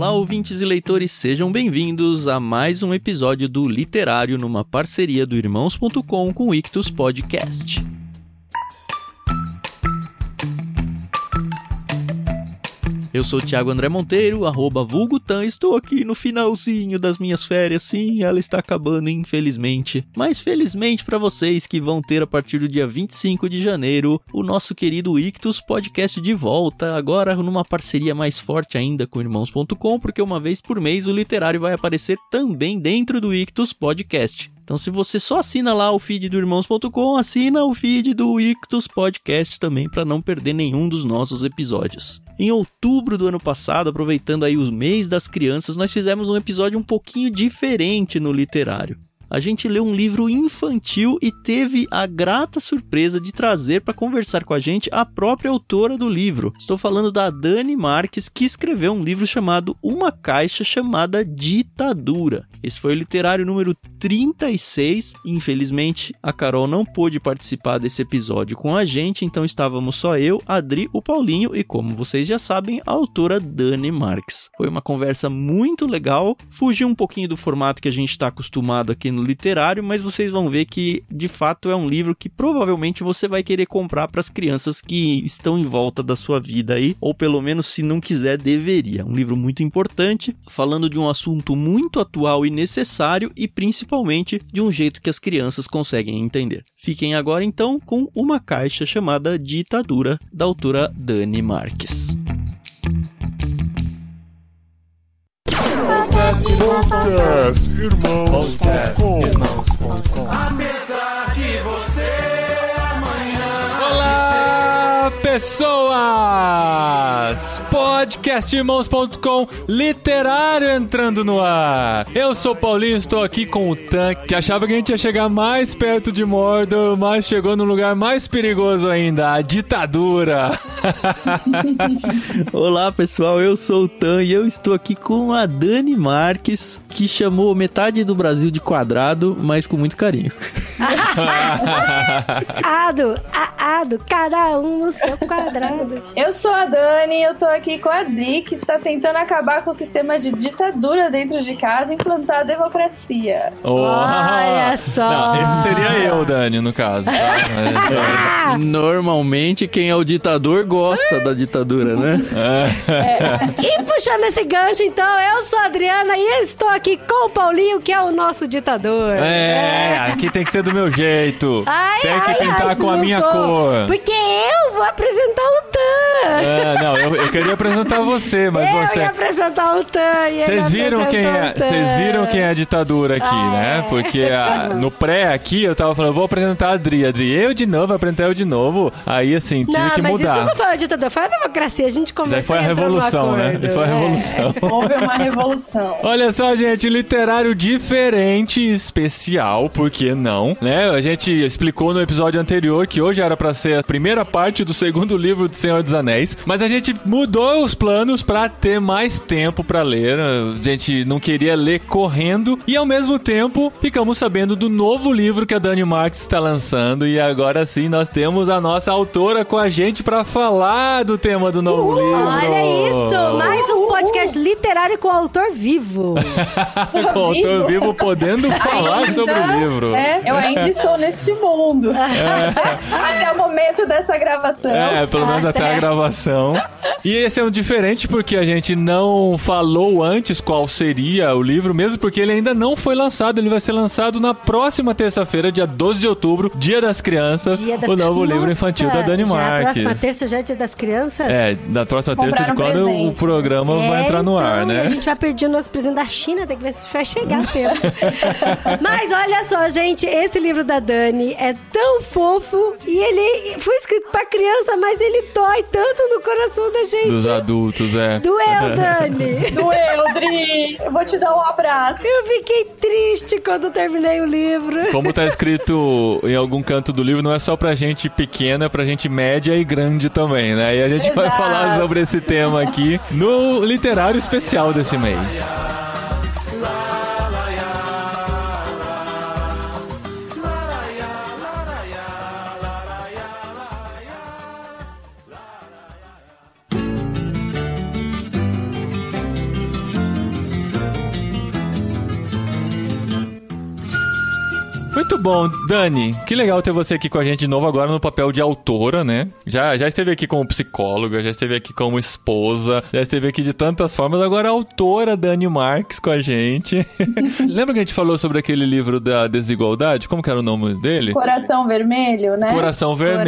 Olá, ouvintes e leitores, sejam bem-vindos a mais um episódio do Literário numa parceria do Irmãos.com com o Ictus Podcast. Eu sou o Thiago André Monteiro, arroba Vulgutan, estou aqui no finalzinho das minhas férias, sim, ela está acabando, infelizmente. Mas felizmente para vocês que vão ter a partir do dia 25 de janeiro o nosso querido Ictus Podcast de volta, agora numa parceria mais forte ainda com irmãos.com, porque uma vez por mês o literário vai aparecer também dentro do Ictus Podcast. Então, se você só assina lá o feed do irmãos.com, assina o feed do Ictus Podcast também para não perder nenhum dos nossos episódios. Em outubro do ano passado, aproveitando aí os mês das crianças, nós fizemos um episódio um pouquinho diferente no literário a gente leu um livro infantil e teve a grata surpresa de trazer para conversar com a gente a própria autora do livro. Estou falando da Dani Marques, que escreveu um livro chamado Uma Caixa Chamada Ditadura. Esse foi o literário número 36. Infelizmente, a Carol não pôde participar desse episódio com a gente, então estávamos só eu, Adri, o Paulinho e, como vocês já sabem, a autora Dani Marques. Foi uma conversa muito legal, fugiu um pouquinho do formato que a gente está acostumado aqui no literário, mas vocês vão ver que de fato é um livro que provavelmente você vai querer comprar para as crianças que estão em volta da sua vida aí, ou pelo menos se não quiser, deveria. Um livro muito importante, falando de um assunto muito atual e necessário e principalmente de um jeito que as crianças conseguem entender. Fiquem agora então com uma caixa chamada Ditadura da autora Dani Marques. Podcast Irmãos.com Apesar de você amanhã Olá, pessoas! Podcastirmãos.com literário entrando no ar. Eu sou o Paulinho, estou aqui com o Tan, que achava que a gente ia chegar mais perto de Mordor, mas chegou no lugar mais perigoso ainda, a ditadura. Olá pessoal, eu sou o Tan e eu estou aqui com a Dani Marques, que chamou metade do Brasil de quadrado, mas com muito carinho. Ado, a, ado, cada um no seu quadrado. Eu sou a Dani, eu tô aqui com a Dri, que está tentando acabar com o sistema de ditadura dentro de casa e implantar a democracia. Oh. Olha só. Não, esse seria eu, Dani, no caso. tá? Normalmente quem é o ditador gosta da ditadura, né? e puxando esse gancho, então, eu sou a Adriana e estou aqui com o Paulinho, que é o nosso ditador. É, aqui tem que ser do meu jeito. Ai, tem que ai, pintar ai, com a minha cor. Porque eu vou apresentar o Tan. É, não, eu, eu queria apresentar você, mas eu você. ia apresentar o Tan. Vocês viram quem é? Tan. Vocês viram quem é a ditadura aqui, Ah, né? é. Porque a- no pré aqui eu tava falando, vou apresentar a Adri, Adri, eu de novo, apresentar eu de novo. Aí assim, tive Não, que mas mudar. isso não foi a ditadura, foi a democracia. A gente Isso aí conversou foi a num revolução, né? Isso foi a É. revolução. Houve uma revolução. Olha só, gente, literário diferente, especial, por que não? Né? A gente explicou no episódio anterior que hoje era pra ser a primeira parte do segundo livro do Senhor dos Anéis, mas a gente mudou os planos pra ter mais tempo pra ler. A gente não queria ler correndo e ao mesmo tempo ficamos sabendo do novo livro que a Dani Marques está lançando e agora sim nós temos a nossa autora com a gente pra falar do tema do novo livro. Olha isso, mais um podcast literário com autor vivo. com o autor vivo podendo falar Ainda- sobre o livro. É, eu ainda estou neste mundo. Até o momento dessa gravação. É, pelo menos até a gravação. E esse é um diferente porque a gente não falou antes qual seria o livro, mesmo porque ele ainda não foi lançado. Ele vai ser lançado na próxima terça-feira, dia 12 de outubro, Dia das Crianças, Dia das o novo livro infantil da Dani já A próxima Marques. terça já é dia das crianças? É, da próxima terça de quando o presente. Programa vai É, entrar no então, ar, né? A gente vai pedir o nosso presente da China, tem que ver se vai chegar a tempo. Mas olha só, gente, esse livro da Dani é tão fofo e ele foi escrito pra criança, mas ele dói tanto no coração da gente. Dos adultos, é. Doeu, Dani. Doeu, Dri. Eu vou te dar um abraço. Eu fiquei triste quando terminei o livro. Como tá escrito em algum canto do livro, não é só pra gente pequena, é pra gente média e grande também, né? E a gente vai Exato. falar sobre esse tema aqui no literário especial desse mês. Muito bom, Dani. Que legal ter você aqui com a gente de novo agora no papel de autora, né? Já, já esteve aqui como psicóloga, já esteve aqui como esposa, já esteve aqui de tantas formas. Agora a autora Dani Marques com a gente. Lembra que a gente falou sobre aquele livro da desigualdade? Como que era o nome dele? Coração Vermelho, né? Coração Vermelho,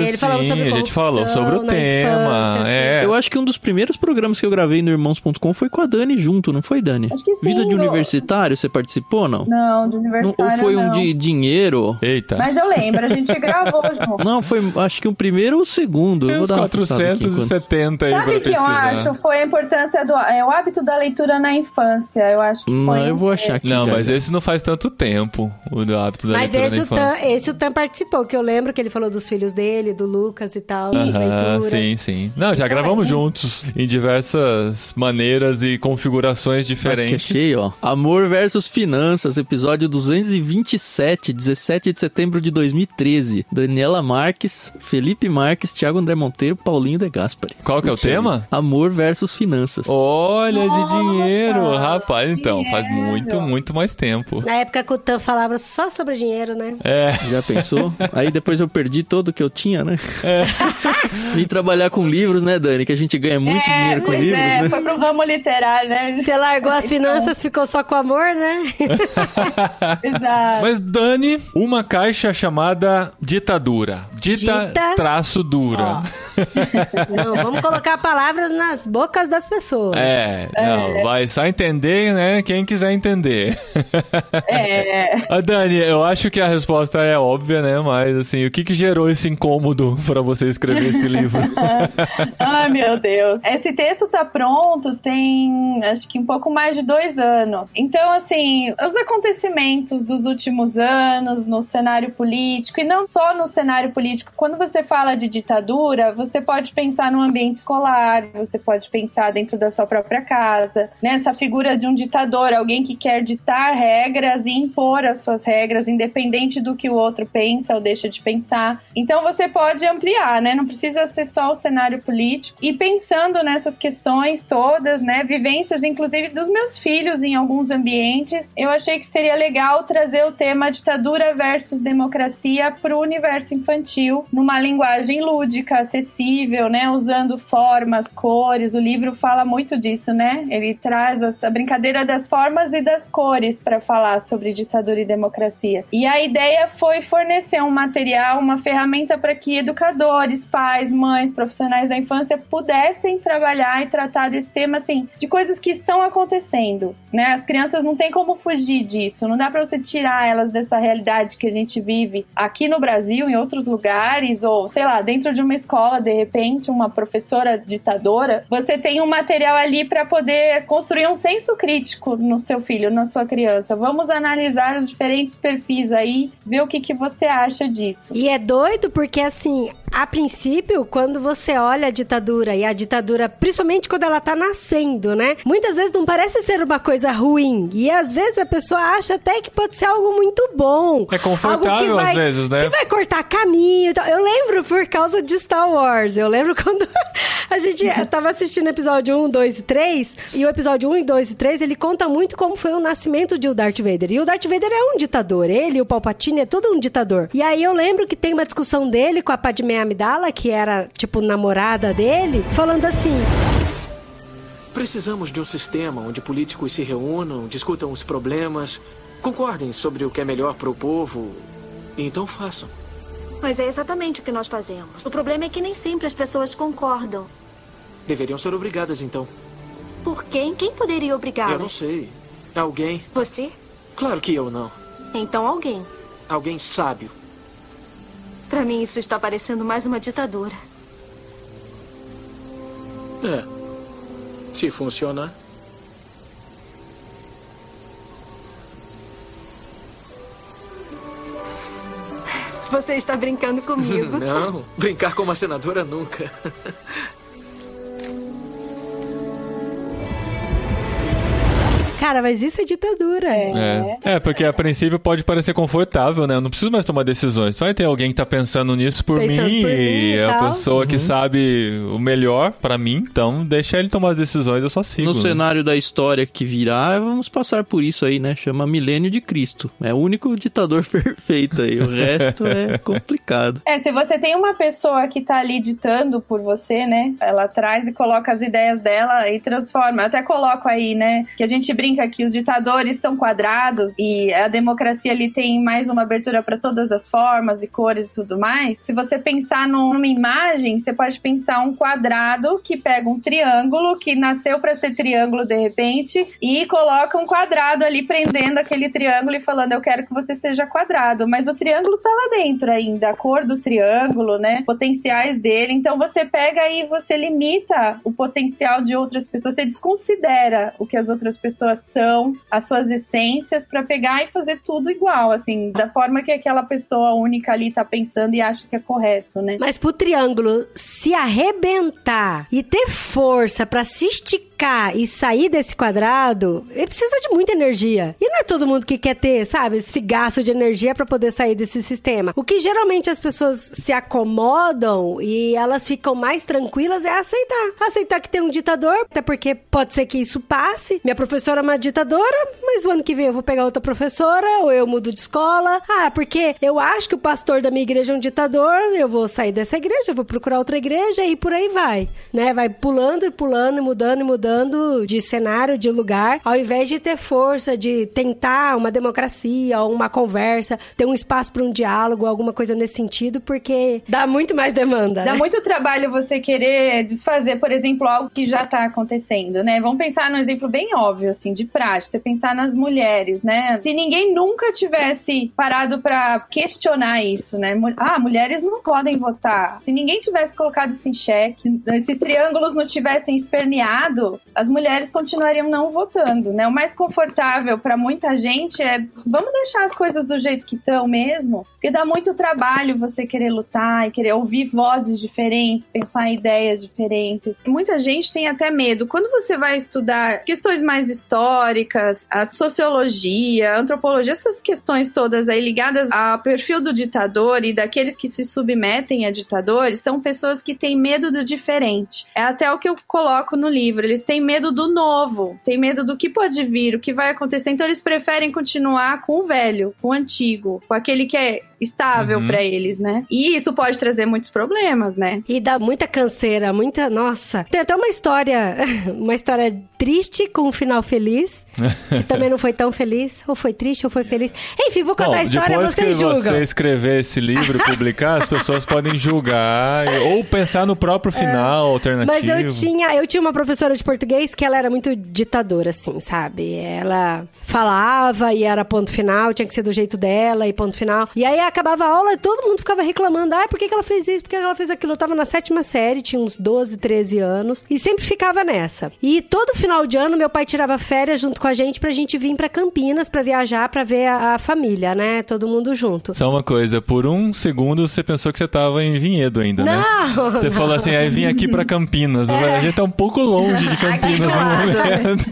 Vermelho. sim. Falamos sobre a gente falou sobre o tema. infância, é. Eu acho que um dos primeiros programas que eu gravei no irmãos.com foi com a Dani junto, não foi, Dani? Acho que sim, Vida de eu- universitário, você participou, não? Não, de Não- universitário ou foi um não. De dinheiro? Eita. Mas eu lembro, a gente gravou junto. Não, foi acho que o primeiro ou o segundo. Eu Tem vou uns dar uma fuçada aqui enquanto- 470 aí Sabe o que eu pesquisar. acho? Foi a importância do é, o hábito da leitura na infância. Eu acho que Não, foi. eu vou achar aqui. Não, já, mas já. esse não faz tanto tempo, o do hábito da Mas leitura esse na o, infância. Tan, esse o Tan participou, que eu lembro que ele falou dos filhos dele, do Lucas e tal, Aham, leituras. sim, sim. Não, já Isso é gravamos legal. juntos em diversas maneiras e configurações Aqui diferentes. achei, ó. Amor versus Finanças, episódio 227, 17 de setembro de 2013. Daniela Marques, Felipe Marques, Thiago André Monteiro, Paulinho De Gaspari. Qual que é o tema? Amor versus Finanças. Olha, de Nossa, dinheiro. Rapaz, então, faz dinheiro. muito, muito mais tempo. Na época que o Tan falava só sobre dinheiro, né? É, Já pensou? Aí depois eu perdi todo o que eu tinha, né? Vim trabalhar com livros, né, Dani? Que a gente ganha muito É, dinheiro com livros, é, né? Foi pro ramo literário, né? Você largou as finanças, ficou só com amor, né? Exato. mas Dani, uma caixa chamada ditadura. Dita, Dita- traço dura. Não, vamos colocar palavras nas bocas das pessoas. É, não, vai só entender, né? Quem quiser entender. É. A Dani, eu acho que a resposta é óbvia, né? Mas assim, o que que gerou esse incômodo pra você escrever esse livro? Ai, meu Deus. Esse texto tá pronto tem, acho que um pouco mais de dois anos. Então, assim, os acontecimentos dos últimos anos no cenário político, e não só no cenário político, quando você fala de ditadura, você pode pensar no ambiente escolar, você pode pensar dentro da sua própria casa, né? Essa figura de um ditador, alguém que quer ditar regras e impor as suas regras, independente do que o outro pensa ou deixa de pensar. Então você pode ampliar, né? Não precisa ser só o cenário político. E pensando nessas questões todas, né? Vivências, inclusive, dos meus filhos em alguns ambientes, eu achei que seria legal trazer o tema ditadura versus democracia para o universo infantil, numa linguagem lúdica, acessível, né? Usando formas, cores. O livro fala muito disso, né? Ele traz essa brincadeira das formas e das cores para falar sobre ditadura e democracia. E a ideia foi fornecer um material, uma ferramenta para que educadores, pais, mães, profissionais da infância pudessem trabalhar e tratar desse tema, assim, de coisas que estão acontecendo, né? As crianças não tem como fugir disso, não dá para você tirar elas dessa realidade que a gente vive aqui no Brasil, em outros lugares, ou sei lá, dentro de uma escola, de repente, uma professora ditadora, você tem um material ali para poder construir um senso crítico no seu filho, na sua criança. Vamos analisar os diferentes perfis aí, ver o que, que você acha disso. E é doido porque, assim, a princípio, quando você olha a ditadura, e a ditadura, principalmente quando ela tá nascendo, né? Muitas vezes não parece ser uma coisa ruim. E às vezes a pessoa acha até que pode ser algo muito bom. É confortável vai- às vezes, né? Que vai cortar caminho e tal. Eu lembro por causa de Star Wars. Eu lembro quando a gente tava assistindo episódio 1, 2 e 3. E o episódio 1, 2 e 3, ele conta muito como foi o nascimento de o Darth Vader. E o Darth Vader é um ditador. Ele o Palpatine é todo um ditador. E aí eu lembro que tem uma discussão dele com a Padmé Amidala, que era, tipo, namorada dele, falando assim... Precisamos de um sistema onde políticos se reúnam, discutam os problemas, concordem sobre o que é melhor para o povo. E então façam. Mas é exatamente o que nós fazemos. O problema é que nem sempre as pessoas concordam. Deveriam ser obrigadas então. Por quem? Quem poderia Eu não obrigá-las? sei. Alguém? Você? Claro que eu não. Então alguém. Alguém sábio. Pra mim isso está parecendo mais uma ditadura. É. Se funcionar. Você está brincando comigo. Não, brincar com uma senadora nunca. cara, mas isso é ditadura. É. é, porque a princípio pode parecer confortável, né? Eu não preciso mais tomar decisões. Vai ter alguém que tá pensando nisso por Pensando mim por mim e é a pessoa que sabe o melhor pra mim. Então, deixa ele tomar as decisões, eu só sigo. No né? cenário da história que virá, vamos passar por isso aí, né? Chama Milênio de Cristo. É o único ditador perfeito aí. O resto é complicado. É, se você tem uma pessoa que tá ali ditando por você, né? Ela traz e coloca as ideias dela e transforma. Eu até coloco aí, né? Que a gente brinca que os ditadores são quadrados e a democracia ali tem mais uma abertura para todas as formas e cores e tudo mais. Se você pensar num- numa imagem, você pode pensar um quadrado que pega um triângulo que nasceu para ser triângulo de repente e coloca um quadrado ali prendendo aquele triângulo e falando eu quero que você seja quadrado, mas o triângulo tá lá dentro ainda, a cor do triângulo, né? Potenciais dele. Então você pega e você limita o potencial de outras pessoas, você desconsidera o que as outras pessoas são, as suas essências para pegar e fazer tudo igual, assim, da forma que aquela pessoa única ali tá pensando e acha que é correto, né? Mas pro triângulo se arrebentar e ter força pra se esticar e sair desse quadrado, ele precisa de muita energia. E não é todo mundo que quer ter, sabe, esse gasto de energia pra poder sair desse sistema. O que geralmente as pessoas se acomodam e elas ficam mais tranquilas é aceitar. Aceitar que tem um ditador, até porque pode ser que isso passe. Minha professora é uma ditadora, mas o ano que vem eu vou pegar outra professora ou eu mudo de escola. Ah, porque eu acho que o pastor da minha igreja é um ditador, eu vou sair dessa igreja, vou procurar outra igreja e por aí vai, né? Vai pulando e pulando e mudando e mudando de cenário, de lugar, ao invés de ter força de tentar uma democracia ou uma conversa, ter um espaço para um diálogo, alguma coisa nesse sentido, porque dá muito mais demanda. Dá né? muito trabalho você querer desfazer, por exemplo, algo que já tá acontecendo, né? Vamos pensar num exemplo bem óbvio, assim, de prática. Pensar nas mulheres, né? Se ninguém nunca tivesse parado pra questionar isso, né? Ah, mulheres não podem votar. Se ninguém tivesse colocado isso em xeque, esses triângulos não tivessem esperneado, as mulheres continuariam não votando, né? O mais confortável pra muita gente é vamos deixar as coisas do jeito que estão mesmo, porque dá muito trabalho você querer lutar e querer ouvir vozes diferentes, pensar em ideias diferentes. Muita gente tem até medo. Quando você vai estudar questões mais históricas, a sociologia, a antropologia, essas questões todas aí ligadas ao perfil do ditador e daqueles que se submetem a ditadores, são pessoas que têm medo do diferente. É até o que eu coloco no livro. Eles têm medo do novo, têm medo do que pode vir, o que vai acontecer. Então eles preferem continuar com o velho, com o antigo, com aquele que é estável Uhum. pra eles, né? E isso pode trazer muitos problemas, né? E dá muita canseira, muita. Nossa. Tem até uma história, uma história triste com um final feliz, que também não foi tão feliz. Ou foi triste ou foi feliz. Enfim, vou contar Bom, a história, depois que vocês julgam. você escrever esse livro e publicar, as pessoas podem julgar ou pensar no próprio final alternativo. Mas eu tinha, eu tinha uma professora de português que ela era muito ditadora, assim, sabe? Ela falava e era ponto final, tinha que ser do jeito dela e ponto final. E aí acabava a aula e todo mundo ficava reclamando: ah, por que, que ela fez isso? Por que, que ela fez aquilo? Eu tava na sétima série, tinha uns 12, 13 anos, e sempre ficava nessa. E todo final de ano, meu pai tirava férias junto com a gente pra gente vir pra Campinas pra viajar, pra ver a, a família, né? Todo mundo junto. Só uma coisa, por um segundo você pensou que você tava em Vinhedo ainda, né? Não! Você falou assim, aí vim aqui pra Campinas. A gente tá um pouco longe de Campinas no né? momento.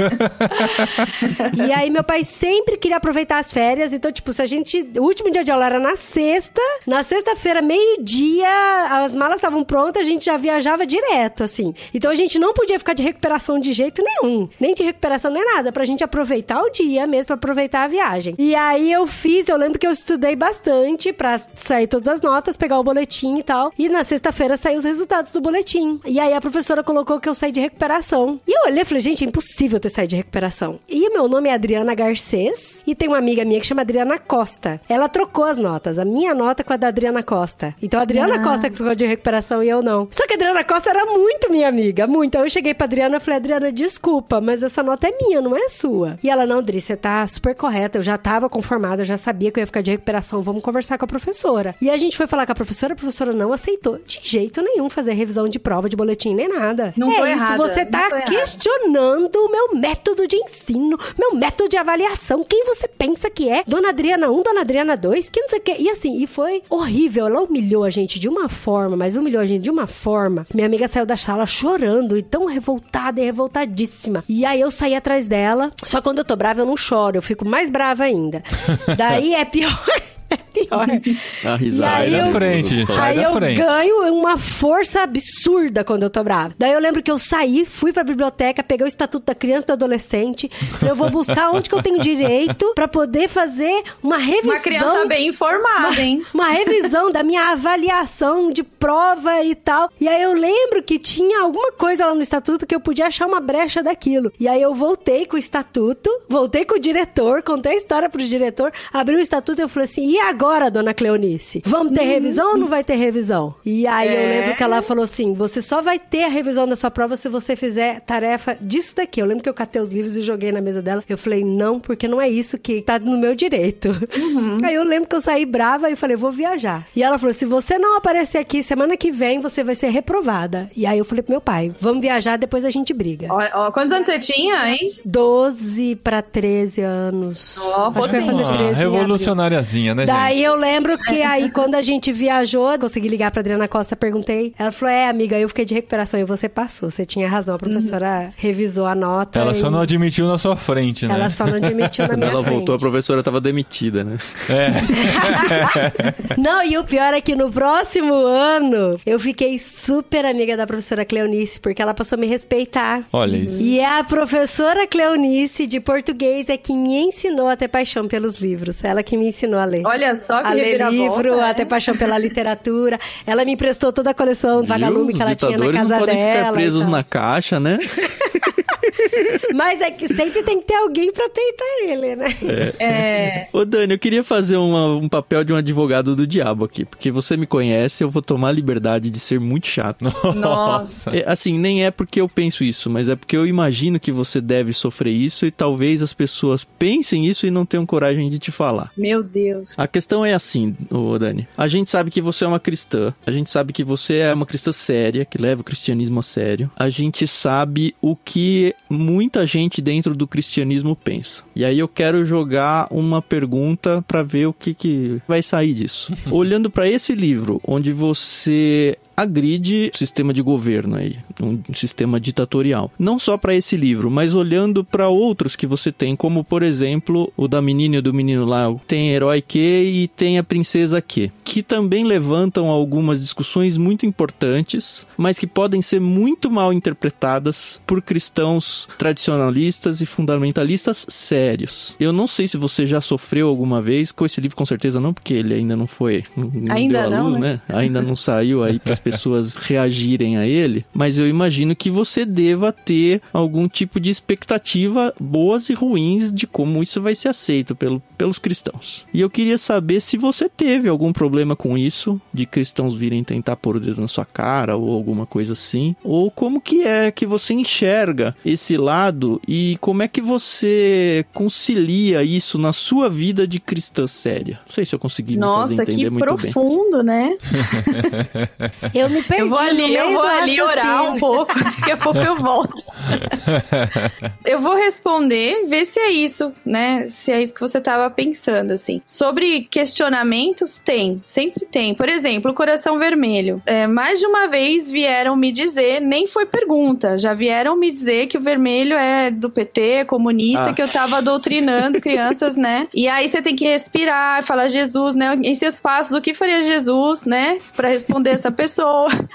E aí meu pai sempre queria aproveitar as férias, então tipo, se a gente, o último dia de aula era na sexta, na sexta-feira, meio-dia, as malas estavam prontas, a gente já viajava direto, assim. Então a gente não podia ficar de recuperação de jeito nenhum, nem de recuperação nem nada, pra gente aproveitar o dia mesmo, pra aproveitar a viagem. E aí eu fiz, eu lembro que eu estudei bastante pra sair todas as notas, pegar o boletim e tal. E na sexta-feira saiu os resultados do boletim. E aí a professora colocou que eu saí de recuperação. E eu olhei e falei, gente, é impossível ter saído de recuperação. E meu nome é Adriana Garcês e tem uma amiga minha que chama Adriana Costa. Ela trocou as notas, a minha nota com a da Adriana Costa. Então a Adriana Costa que ficou de recuperação e eu não. Só que a Adriana Costa era muito minha amiga, muito. Aí eu cheguei pra Adriana e falei, Adriana, desculpa, mas essa nota é minha, não é sua. E ela, não, Dri, você tá super correta, eu já tava conformada, eu já sabia que eu ia ficar de recuperação, vamos conversar com a professora. E a gente foi falar com a professora, a professora não aceitou de jeito nenhum fazer revisão de prova, de boletim, nem nada. Não é tô isso, errada, você tá questionando o meu método de ensino, meu método de avaliação. Quem você pensa que é? Dona Adriana 1, Dona Adriana 2, que não sei o que. E assim, e foi horrível. Ela humilhou a gente de uma forma, mas humilhou a gente de uma forma. Minha amiga saiu da sala chorando e tão revoltada e revoltadíssima. E aí eu saí atrás dela. Só quando eu tô brava eu não choro, eu fico mais brava ainda. Daí é pior. É pior. A risada. Sai aí da eu- frente, Aí eu frente. ganho uma força absurda quando eu tô brava. Daí eu lembro que eu saí, fui pra biblioteca, peguei o Estatuto da Criança e do Adolescente. Eu vou buscar onde que eu tenho direito pra poder fazer uma revisão. Uma criança bem informada, hein? Uma revisão da minha avaliação de prova e tal. E aí eu lembro que tinha alguma coisa lá no estatuto que eu podia achar uma brecha daquilo. E aí eu voltei com o estatuto, voltei com o diretor, contei a história pro diretor, abri o estatuto e eu falei assim: e agora, dona Cleonice? Vamos ter revisão ou não vai ter revisão? E aí eu É. lembro que ela falou assim: você só vai ter a revisão da sua prova se você fizer tarefa disso daqui. Eu lembro que eu catei os livros e joguei na mesa dela. Eu falei, não, porque não é isso que tá no meu direito. Aí eu lembro que eu saí brava e falei, vou viajar. E ela falou: se você não aparecer aqui semana que vem, você vai ser reprovada. E aí eu falei pro meu pai: vamos viajar, depois a gente briga. Ó, ó, quantos anos você tinha, hein? 12 pra 13 anos. Ó, Acho que vai fazer Ah, 13. em abril. revolucionáriazinha, né, gente? Daí eu lembro que aí, quando a gente viajou, consegui ligar pra Adriana Costa, perguntei. Ela falou: É, amiga, eu fiquei de recuperação e você passou. Você tinha razão, a professora revisou a nota. Ela só e- não admitiu na sua frente, né? Ela só não admitiu na Quando minha ela frente. voltou, a professora tava demitida, né? Não, e o pior é que no próximo ano eu fiquei super amiga da professora Cleonice, porque ela passou a me respeitar. Olha isso. E é a professora Cleonice de português é que me ensinou a ter paixão pelos livros. Ela que me ensinou a ler. Olha só que a ler livro, né? a ter paixão pela literatura. Ela me emprestou toda a coleção do Vagalume que ela Os tinha na casa não podem dela. ficar presos tal. na caixa, né? Mas é que sempre tem que ter alguém pra peitar ele, né? É. Ô Dani, eu queria fazer uma- um papel de um advogado do diabo aqui, porque você me conhece, eu vou tomar a liberdade de ser muito chato. Nossa. É, assim, nem é porque eu penso isso, mas é porque eu imagino que você deve sofrer isso e talvez as pessoas pensem isso e não tenham coragem de te falar. Meu Deus. A questão é assim, ô Dani. A gente sabe que você é uma cristã. A gente sabe que você é uma cristã séria, que leva o cristianismo a sério. A gente sabe o que muita gente dentro do cristianismo pensa. E aí eu quero jogar uma pergunta pra ver o que, que vai sair disso. Olhando pra esse livro, onde você agride o sistema de governo aí, um sistema ditatorial. Não só para esse livro, mas olhando para outros que você tem, como por exemplo, o da menina e do menino lá, tem herói Q e tem a princesa Q, que também levantam algumas discussões muito importantes, mas que podem ser muito mal interpretadas por cristãos tradicionalistas e fundamentalistas sérios. Eu não sei se você já sofreu alguma vez com esse livro, com certeza não, porque ele ainda não foi, não Ainda deu a não, luz, né? né? Ainda não saiu aí para pessoas reagirem a ele, mas eu imagino que você deva ter algum tipo de expectativa boas e ruins de como isso vai ser aceito pelo, pelos cristãos. E eu queria saber se você teve algum problema com isso, de cristãos virem tentar pôr o dedo na sua cara ou alguma coisa assim, ou como que é que você enxerga esse lado e como é que você concilia isso na sua vida de cristã séria. Não sei se eu consegui me fazer Nossa, entender que muito bem. profundo, né? Eu me perdi Eu vou no ali, meio eu vou ali orar um pouco, daqui a pouco eu volto. eu vou responder, ver se é isso, né? Se é isso que você tava pensando, assim. Sobre questionamentos, tem, sempre tem. Por exemplo, o Coração Vermelho. É, mais de uma vez vieram me dizer, nem foi pergunta, já vieram me dizer que o vermelho é do PT, comunista, Ah. que eu tava doutrinando crianças, né? E aí você tem que respirar, falar Jesus, né? Em seus passos, o que faria Jesus, né? Pra responder essa pessoa.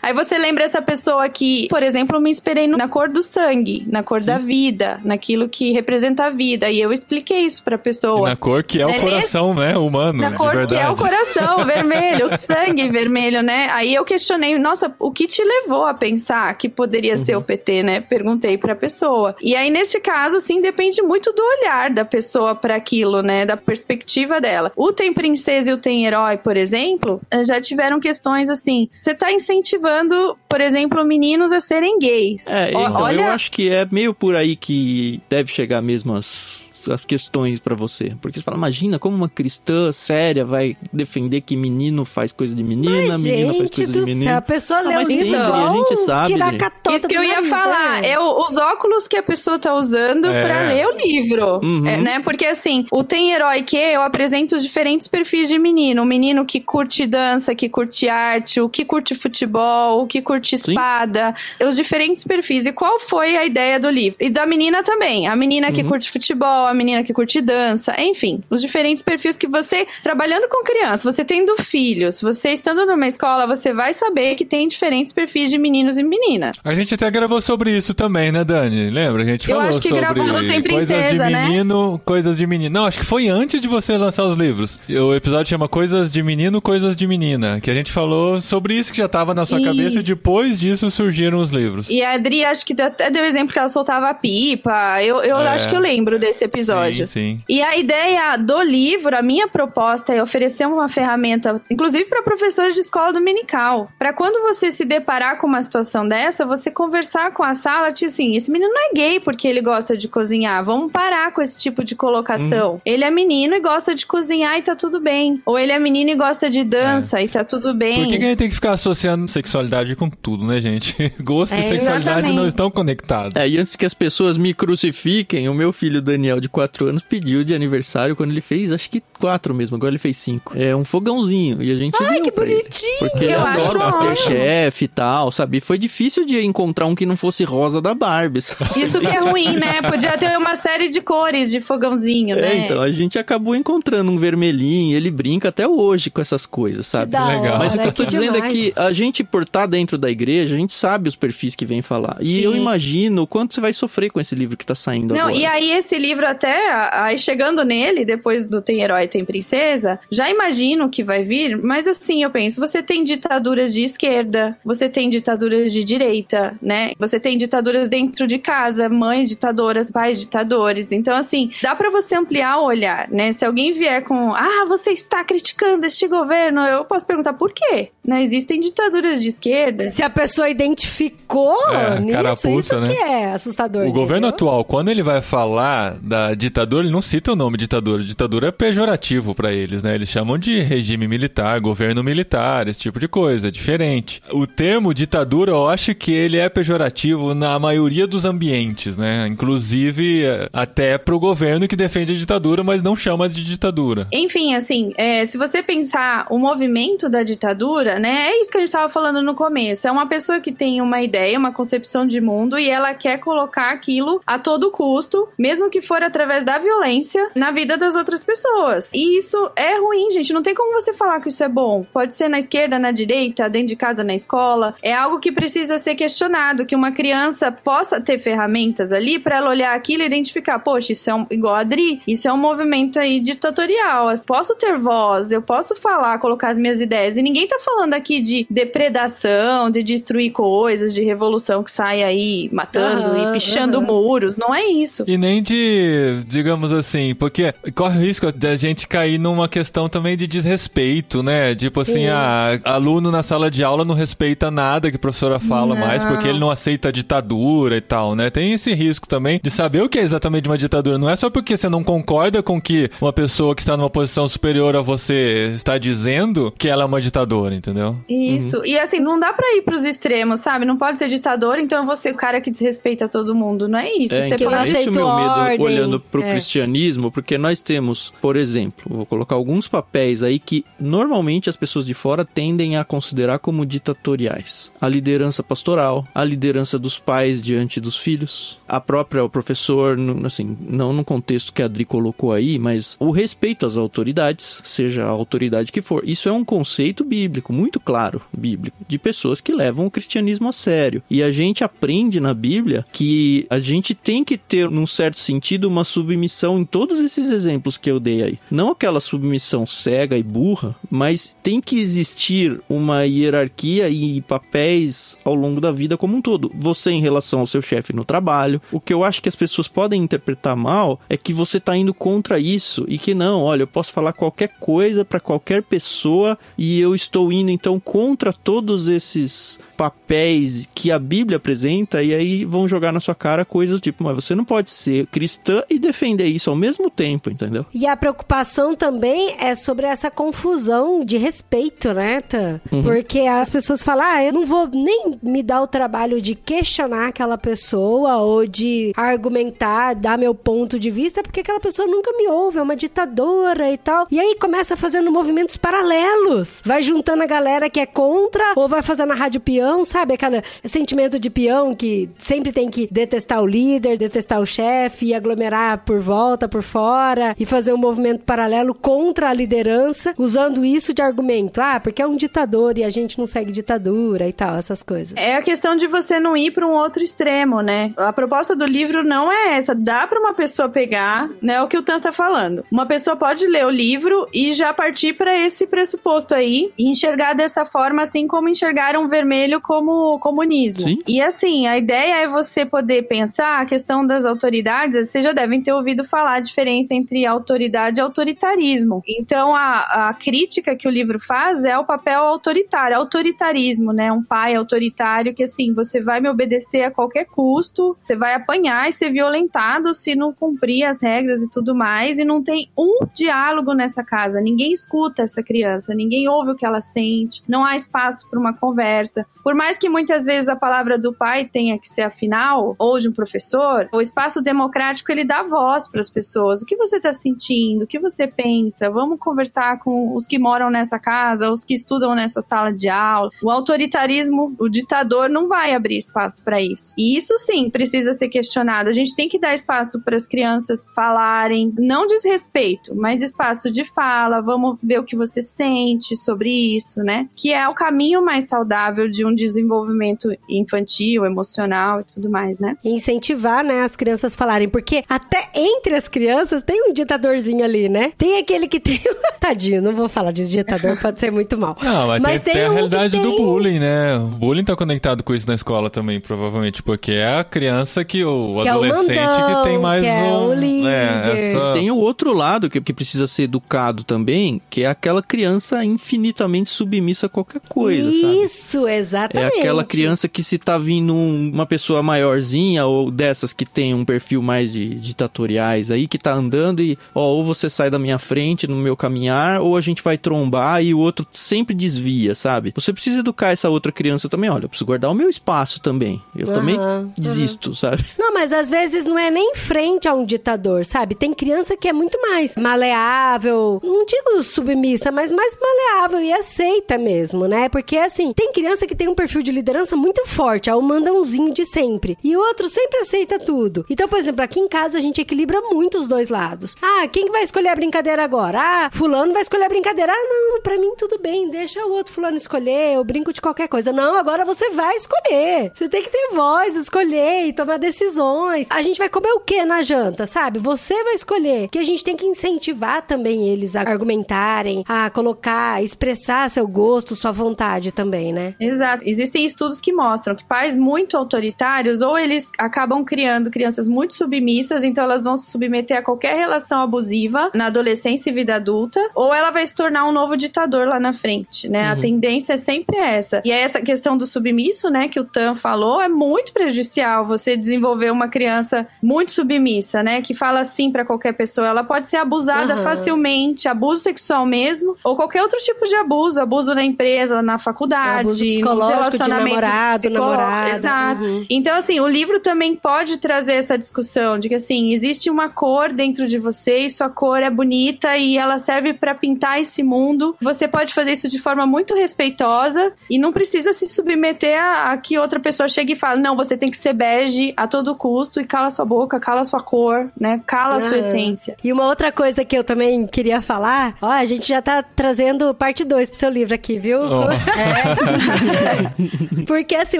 Aí você lembra essa pessoa que, por exemplo, eu me inspirei na cor do sangue, na cor da vida, naquilo que representa a vida. E eu expliquei isso pra E pessoa. na cor que é o É coração, né? Humano, Na cor verdade. que é o coração, vermelho, o sangue vermelho, né? Aí eu questionei, nossa, o que te levou a pensar que poderia ser o PT, né? Perguntei pra pessoa. E aí, neste caso, assim, depende muito do olhar da pessoa pra aquilo, né? Da perspectiva dela. O Tem Princesa e o Tem Herói, por exemplo, eh, já tiveram questões assim. Você tá incentivando, por exemplo, meninos a serem gays. É, então, Olha, eu acho que é meio por aí que deve chegar mesmo as as questões pra você. Porque você fala, imagina como uma cristã séria vai defender que menino faz coisa de menina, Mas, menina faz coisa de menino. céu, a pessoa Ah, lê o mas livro a gente sabe, tirar a Isso que eu ia nariz, falar, né? é o- os óculos que a pessoa tá usando É. pra ler o livro, Uhum. é, né? Porque assim, o Tem Herói Que eu apresento os diferentes perfis de menino. O menino que curte dança, que curte arte, o que curte futebol, o que curte Sim. espada, os diferentes perfis. E qual foi a ideia do livro? E da menina também. A menina que Uhum. curte futebol, a menina que curte dança, enfim, os diferentes perfis que você, trabalhando com criança, você tendo filhos, você estando numa escola, você vai saber que tem diferentes perfis de meninos e meninas. A gente até gravou sobre isso também, né, Dani? Lembra? A gente Eu falou acho que sobre gravou no Tem coisas de Princesa, né? menino, coisas de menino. Não, acho que foi antes de você lançar os livros. O episódio chama Coisas de Menino, Coisas de Menina, que a gente falou sobre isso que já tava na sua Isso. cabeça e depois disso surgiram os livros. E a Adri, acho que até deu exemplo que ela soltava pipa. Eu, eu É. acho que eu lembro desse episódio. Sim, sim. E a ideia do livro, a minha proposta é oferecer uma ferramenta, inclusive para professores de escola dominical, para quando você se deparar com uma situação dessa, você conversar com a sala, tipo assim, esse menino não é gay porque ele gosta de cozinhar, vamos parar com esse tipo de colocação. Ele é menino e gosta de cozinhar e tá tudo bem. Ou ele é menino e gosta de dança e tá tudo bem. Por que, que a gente tem que ficar associando sexualidade com tudo, né, gente? Gosto É, e sexualidade exatamente. não estão conectados. É, e antes que as pessoas me crucifiquem, o meu filho Daniel, de 4 anos, pediu de aniversário quando ele fez, acho que 4 mesmo, agora ele fez 5. É um fogãozinho. E a gente Ai, deu que pra ele. bonitinho! Porque ele adora o Masterchef e tal, sabe? Foi difícil de encontrar um que não fosse rosa da Barbie, sabe? Isso que é ruim, né? Podia ter uma série de cores de fogãozinho, né? É, então, a gente acabou encontrando um vermelhinho, ele brinca até hoje com essas coisas, sabe? Legal. Mas o que eu tô que dizendo demais. é que a gente, por estar dentro da igreja, a gente sabe os perfis que vem falar. E Sim. eu imagino o quanto você vai sofrer com esse livro que tá saindo Não, agora. e aí esse livro até, aí chegando nele, depois do Tem Herói Tem Princesa, já imagino o que vai vir, mas assim, eu penso, você tem ditaduras de esquerda, você tem ditaduras de direita, né? Você tem ditaduras dentro de casa, mães ditadoras, pais ditadores. Então, assim, dá pra você ampliar o olhar, né? Se alguém vier com, ah, você está criticando este governo, eu posso perguntar por quê? Né? Existem ditaduras de esquerda. Se a pessoa identificou É, nisso, carapuça, isso né? que é assustador. O governo entendeu? atual, quando ele vai falar da ditadura, ele não cita o nome ditadura. Ditadura é pejorativo pra eles, né? Eles chamam de regime militar, governo militar, esse tipo de coisa, é diferente. O termo ditadura, eu acho que ele é pejorativo na maioria dos ambientes, né? Inclusive eh, até pro governo que defende a ditadura, mas não chama de ditadura. Enfim, assim, é, se você pensar o movimento da ditadura, né, é isso que a gente estava falando no começo. É uma pessoa que tem uma ideia, uma concepção de mundo e ela quer colocar aquilo a todo custo, mesmo que for através da violência, na vida das outras pessoas. E isso é ruim, gente. Não tem como você falar que isso é bom. Pode ser na esquerda, na direita, dentro de casa, na escola. É algo que precisa ser questionado, que uma criança possa ter ferramentas ali para ela olhar aquilo e identificar, poxa, isso é um, igual a Adri, isso é um movimento aí ditatorial. Eu posso ter voz, eu posso falar, colocar as minhas ideias. E ninguém tá falando aqui de depredação, de destruir coisas, de revolução que sai aí matando Aham, e pichando aham. muros. Não é isso. E nem de, digamos assim, porque corre o risco da gente cair numa questão também de desrespeito, né? Tipo assim, Sim. ah, aluno na sala de aula não respeita nada que a professora fala Não. mais, porque ele não aceita a ditadura e tal, né? Tem esse risco também de saber o que é exatamente uma ditadura. Não é só porque você não concorda com que uma pessoa que está numa posição superior a você está dizendo que ela é uma ditadora, entendeu? Isso. E assim, não dá pra ir pros extremos, sabe? Não pode ser ditador, então eu vou ser o cara que desrespeita todo mundo. Não é isso. É, Você então, não pode... esse é o aceito meu medo ordem, olhando pro é. cristianismo, porque nós temos, por exemplo, vou colocar alguns papéis aí que normalmente as pessoas de fora tendem a considerar como ditatoriais. A liderança pastoral, a liderança dos pais diante dos filhos, a própria o professor, assim, não no contexto que a Adri colocou aí, mas o respeito às autoridades, seja a autoridade que for. Isso é um conceito bíblico, muito claro, bíblico, de pessoas que levam o cristianismo a sério. E a gente aprende na Bíblia que a gente tem que ter, num certo sentido, uma submissão em todos esses exemplos que eu dei aí. Não aquela submissão cega e burra, mas tem que existir uma hierarquia e papéis ao longo da vida como um todo. Você em relação ao seu chefe no trabalho. O que eu acho que as pessoas podem interpretar mal é que você tá indo contra isso e que não, olha, eu posso falar qualquer coisa para qualquer pessoa e eu estou indo então contra todos esses papéis que a Bíblia apresenta e aí vão jogar na sua cara coisas do tipo, mas você não pode ser cristã e defender isso ao mesmo tempo, entendeu? E a preocupação também é sobre essa confusão de respeito, né, Tan? Uhum. Porque as pessoas falam, ah, eu não vou nem me dar o trabalho de questionar aquela pessoa ou de argumentar, dar meu ponto de vista, porque aquela pessoa nunca me ouve, é uma ditadora e tal. E aí começa fazendo movimentos paralelos. Vai juntando a galera que é contra ou vai fazendo a rádio peão, sabe? Aquele sentimento de peão que sempre tem que detestar o líder, detestar o chefe e aglomerar por volta, por fora e fazer um movimento paralelo contra a liderança, usando isso de argumento. Ah, porque é um ditador e a gente não segue ditadura e tal, essas coisas. É a questão de você não ir para um outro extremo, né? A proposta do livro não é essa. Dá para uma pessoa pegar, né? O que o Tan tá falando. Uma pessoa pode ler o livro e já partir para esse pressuposto aí e enxergar dessa forma, assim como enxergaram o vermelho como comunismo. Sim. E assim, a ideia é você poder pensar a questão das autoridades. Vocês já devem ter ouvido falar a diferença entre autoridade e autoritarismo. Então, a, a crítica que o livro faz é o papel autoritário, autoritarismo, né? Um pai autoritário que, assim, você vai me obedecer a qualquer custo, você vai apanhar e ser violentado se não cumprir as regras e tudo mais, e não tem um diálogo nessa casa. Ninguém escuta essa criança, ninguém ouve o que ela sente, não há espaço para uma conversa. Por mais que muitas vezes a palavra do pai tenha que ser a final, ou de um professor, o espaço democrático ele dá voz para as pessoas. O que você está sentindo? O que você pensa? Vamos conversar com os que moram nessa casa, os que estudam nessa sala de aula. O autoritarismo, o ditador não vai abrir espaço para isso. E isso sim precisa ser questionado. A gente tem que dar espaço para as crianças falarem, não desrespeito, mas espaço de fala. Vamos ver o que você sente sobre isso, né? Que é o caminho mais saudável de um desenvolvimento infantil, emocional e tudo mais, né? incentivar, né, as crianças falarem, porque até entre as crianças tem um ditadorzinho ali, né? Tem aquele que tem. Tadinho, não vou falar de ditador, pode ser muito mal. Não, mas, Mas tem, tem tem a um realidade do tem- bullying, né? O bullying tá conectado com isso na escola também, provavelmente, porque é a criança que o Que é o adolescente mandão, que tem mais que é um. o líder. É, essa... Tem o outro lado que, que precisa ser educado também, que é aquela criança infinitamente submissa a qualquer coisa, sabe? Isso, É exatamente. aquela criança que se tá vindo um- uma pessoa maiorzinha ou dessas que tem um perfil mais de ditatoriais aí, que tá andando e, ó, ou você sai da minha frente no meu caminhar, ou a gente vai trombar e o outro sempre desvia, sabe? Você precisa educar essa outra criança também, olha, eu preciso guardar o meu espaço também. Eu também Aham, desisto, sabe? Não, mas às vezes não é nem frente a um ditador, sabe? Tem criança que é muito mais maleável, não digo submissa, mas mais maleável e aceita mesmo, né? Porque assim, tem criança que tem um perfil de liderança muito forte, é o mandãozinho de sempre. E o outro sempre aceita tudo. Então, por exemplo, aqui em casa a gente equilibra muito os dois lados. Ah, quem que vai escolher a brincadeira agora? Ah, fulano vai escolher a brincadeira. Ah, não, pra mim tudo bem, deixa o outro fulano escolher, eu brinco de qualquer coisa. Não, agora você vai escolher. Você tem que ter voz, escolher e tomar decisões. A gente vai comer o que na janta, sabe? Você vai escolher. Que a gente tem que incentivar também eles a argumentarem, a colocar, expressar seu gosto, sua vontade também, né? Exato. Existem estudos que mostram que pais muito autoritários ou eles acabam criando crianças muito submissas, então elas vão se submeter a qualquer relação abusiva na adolescência e vida adulta, ou ela vai se tornar um novo ditador lá na frente, né? A tendência é sempre essa. E aí essa questão do submisso, né, que o Tan falou, é muito prejudicial você desenvolver uma criança muito submissa, né, que fala sim pra qualquer pessoa. Ela pode ser abusada Aham. facilmente, abuso sexual mesmo, ou qualquer outro tipo de abuso, abuso na empresa, na faculdade, Abuso psicológico de namorado, namorada. Exato. Uhum. Então, assim, o livro também pode trazer essa discussão de que, assim, existe uma cor dentro de você e sua cor é bonita e ela serve pra pintar esse mundo. Você pode fazer isso de forma muito respeitosa e não precisa se submeter a, a que outra pessoa chegue e fale, não, você tem que ser bege a todo custo e cala sua boca, cala sua cor, né? Cala a sua essência. E uma outra coisa que eu também queria falar, ó, a gente já tá trazendo parte 2 pro seu livro aqui, viu? Oh. Porque, assim,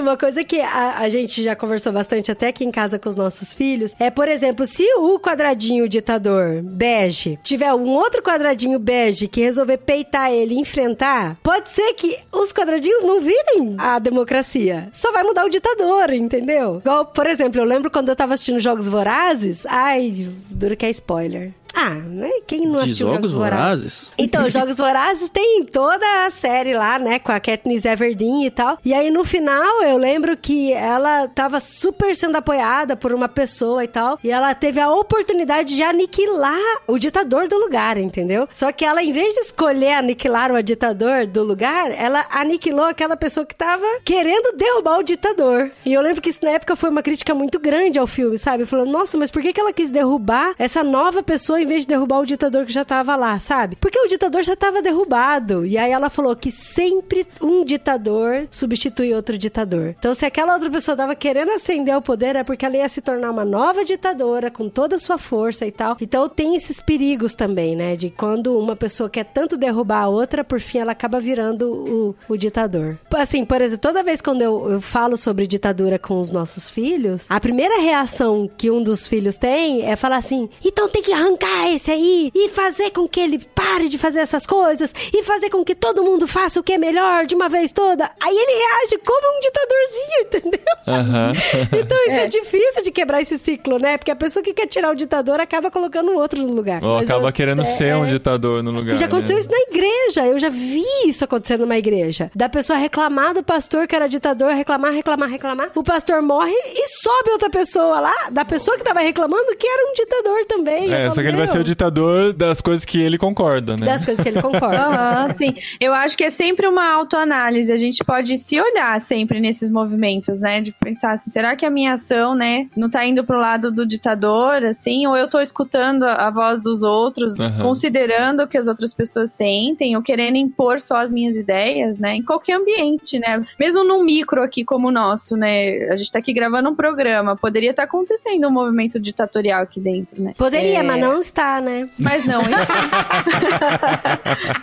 uma coisa que a, a gente já conversou bastante até aqui em casa com os nossos filhos é, por exemplo, se o quadradinho ditador bege tiver um outro quadradinho bege que resolver peitar ele e enfrentar, pode ser que os quadradinhos não virem a democracia. Só vai mudar o ditador, entendeu? Igual, por exemplo, eu lembro quando eu tava assistindo Jogos Vorazes. Ai, duro que é spoiler. Ah, né? Quem não De assistiu Jogos Vorazes? Então, Jogos Vorazes tem toda a série lá, né? Com a Katniss Everdeen e tal. E aí, no final, eu lembro que ela tava super sendo apoiada por uma pessoa e tal. E ela teve a oportunidade de aniquilar o ditador do lugar, entendeu? Só que ela, em vez de escolher aniquilar o ditador do lugar, ela aniquilou aquela pessoa que tava querendo derrubar o ditador. E eu lembro que isso na época foi uma crítica muito grande ao filme, sabe? Falando, nossa, mas por que, que ela quis derrubar essa nova pessoa em vez de derrubar o ditador que já tava lá, sabe? Porque o ditador já tava derrubado. E aí ela falou que sempre um ditador substitui outro ditador. Então, se aquela outra pessoa tava querendo ascender ao poder, é porque ela ia se tornar uma nova ditadora com toda a sua força e tal. Então, tem esses perigos também, né? De quando uma pessoa quer tanto derrubar a outra, por fim ela acaba virando o, o ditador. Assim, por exemplo, toda vez quando eu, eu falo sobre ditadura com os nossos filhos, a primeira reação que um dos filhos tem é falar assim: então tem que arrancar esse aí e fazer com que ele pare de fazer essas coisas e fazer com que todo mundo faça o que é melhor de uma vez toda. Aí ele reage como um ditadorzinho, entendeu? Aham. Então isso é. difícil de quebrar esse ciclo, né? Porque a pessoa que quer tirar o ditador acaba colocando o outro no lugar. Ou Mas acaba eu- querendo é- ser um é. ditador no lugar. Já aconteceu né? isso na igreja. Eu já vi isso acontecendo numa igreja. Da pessoa reclamar do pastor que era ditador, reclamar, reclamar, reclamar. O pastor morre e sobe outra pessoa lá, da pessoa que tava reclamando, que era um ditador também. É, só que ele vai "Meu, ser o ditador das coisas que ele concorda, né? Das coisas que ele concorda. Aham, sim. Eu acho que é sempre uma autoanálise. A gente pode se olhar sempre nesses movimentos, né? De pensar assim, será que a minha ação, né, não tá indo pro lado do ditador, assim? Ou eu tô escutando a voz dos outros, Aham. considerando o que as outras pessoas sentem, ou querendo impor só as minhas ideias, né? Em qualquer ambiente, né? Mesmo num micro aqui como o nosso, né? A gente tá aqui gravando um programa. Poderia estar acontecendo um movimento ditatorial aqui dentro, né? Poderia, É, mas não está, né? Mas não está.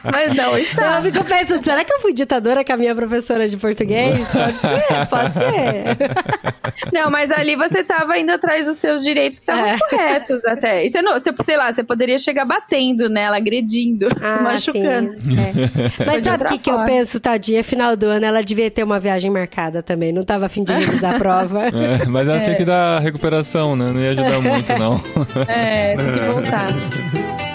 mas não está. Eu fico pensando, será que eu fui ditadora com a minha professora de português? Pode ser, pode ser. Não, mas ali você tava indo atrás dos seus direitos que estavam É. corretos até. E você, não, você, sei lá, você poderia chegar batendo nela, agredindo, Ah, machucando. sim. É. Mas sabe o que, que eu penso, tadinha? Final do ano, ela devia ter uma viagem marcada também. Não tava afim de revisar a prova. É, mas ela tinha que dar recuperação, né? Não ia ajudar muito, não. É, tem que voltar. Hasta.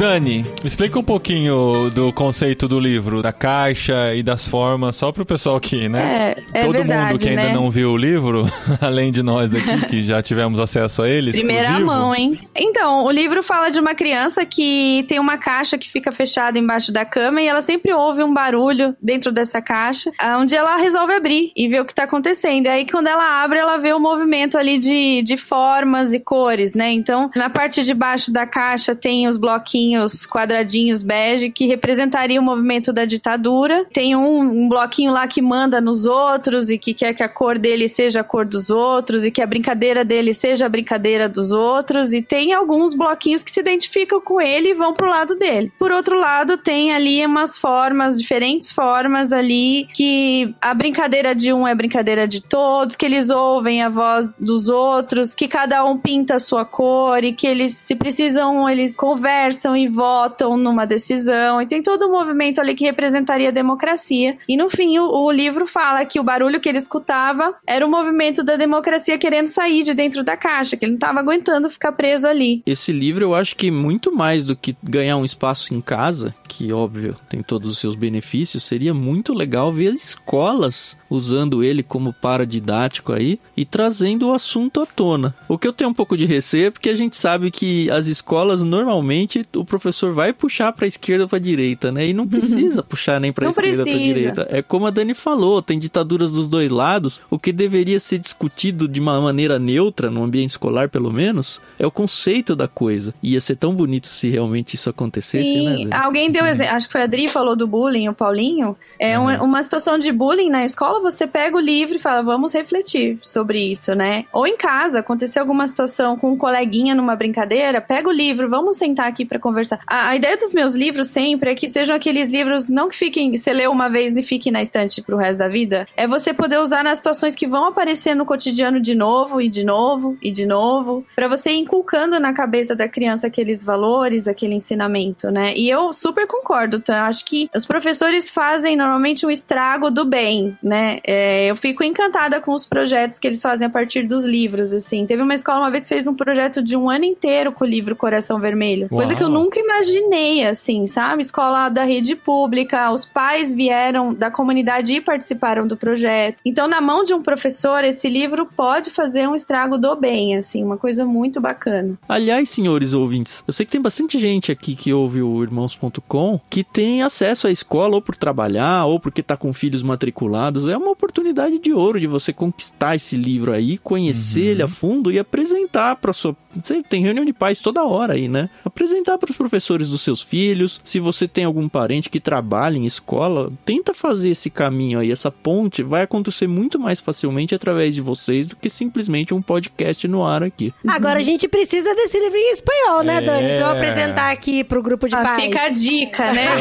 Dani, explica um pouquinho do conceito do livro, da caixa e das formas, só pro pessoal que, né? É, é Todo verdade, mundo que ainda né? não viu o livro, além de nós aqui que já tivemos acesso a ele, Primeira exclusivo. mão, hein? Então, o livro fala de uma criança que tem uma caixa que fica fechada embaixo da cama e ela sempre ouve um barulho dentro dessa caixa, ah, onde ela resolve abrir e ver o que tá acontecendo. E aí, quando ela abre, ela vê o movimento ali de, de formas e cores, né? Então, na parte de baixo da caixa tem os bloquinhos quadradinhos bege que representaria o movimento da ditadura. Tem um, um bloquinho lá que manda nos outros e que quer que a cor dele seja a cor dos outros e que a brincadeira dele seja a brincadeira dos outros. E tem alguns bloquinhos que se identificam com ele e vão pro lado dele. Por outro lado, tem ali umas formas, diferentes formas ali que a brincadeira de um é brincadeira de todos, que eles ouvem a voz dos outros, que cada um pinta a sua cor e que eles, se precisam, eles conversam e votam numa decisão. E tem todo um movimento ali que representaria a democracia. E no fim, o, o livro fala que o barulho que ele escutava era o movimento da democracia querendo sair de dentro da caixa, que ele não estava aguentando ficar preso ali. Esse livro eu acho que muito mais do que ganhar um espaço em casa, que óbvio tem todos os seus benefícios, seria muito legal ver escolas usando ele como paradidático aí e trazendo o assunto à tona. O que eu tenho um pouco de receio é porque a gente sabe que as escolas normalmente o professor vai puxar para esquerda ou para direita, né? E não precisa puxar nem para esquerda ou para direita. É como a Dani falou, tem ditaduras dos dois lados. O que deveria ser discutido de uma maneira neutra, no ambiente escolar pelo menos, é o conceito da coisa. Ia ser tão bonito se realmente isso acontecesse, né, Sim, Dani? alguém deu exemplo, acho que foi a Adri falou do bullying, o Paulinho. É uma, uma situação de bullying na escola, você pega o livro e fala, vamos refletir sobre isso, né? Ou em casa, aconteceu alguma situação com um coleguinha numa brincadeira, pega o livro, vamos sentar aqui pra conversar. A, a, ideia dos meus livros sempre é que sejam aqueles livros não que fiquem, você lê uma vez e fique na estante pro resto da vida. É você poder usar nas situações que vão aparecer no cotidiano de novo e de novo e de novo, para você ir inculcando na cabeça da criança aqueles valores, aquele ensinamento, né? E eu super concordo, tá? Acho que os professores fazem normalmente um estrago do bem, né? É, eu fico encantada com os projetos que eles fazem a partir dos livros, assim. Teve uma escola uma vez que fez um projeto de um ano inteiro com o livro Coração Vermelho. Uau. Coisa que eu nunca imaginei, assim, sabe? Escola da rede pública, os pais vieram da comunidade e participaram do projeto. Então, na mão de um professor, esse livro pode fazer um estrago do bem, assim, uma coisa muito bacana. Aliás, senhores ouvintes, eu sei que tem bastante gente aqui que ouve o Irmãos.com que tem acesso à escola ou por trabalhar ou porque tá com filhos matriculados. É uma oportunidade de ouro de você conquistar esse livro aí, conhecer uhum. ele a fundo e apresentar para sua. Você tem reunião de pais toda hora aí, né? Apresentar para os professores dos seus filhos. Se você tem algum parente que trabalha em escola, tenta fazer esse caminho aí, essa ponte vai acontecer muito mais facilmente através de vocês do que simplesmente um podcast no ar aqui. Agora a gente precisa desse livro em espanhol, né, Dani? Pra eu é. apresentar aqui pro grupo de ah, pais. Fica a dica, né?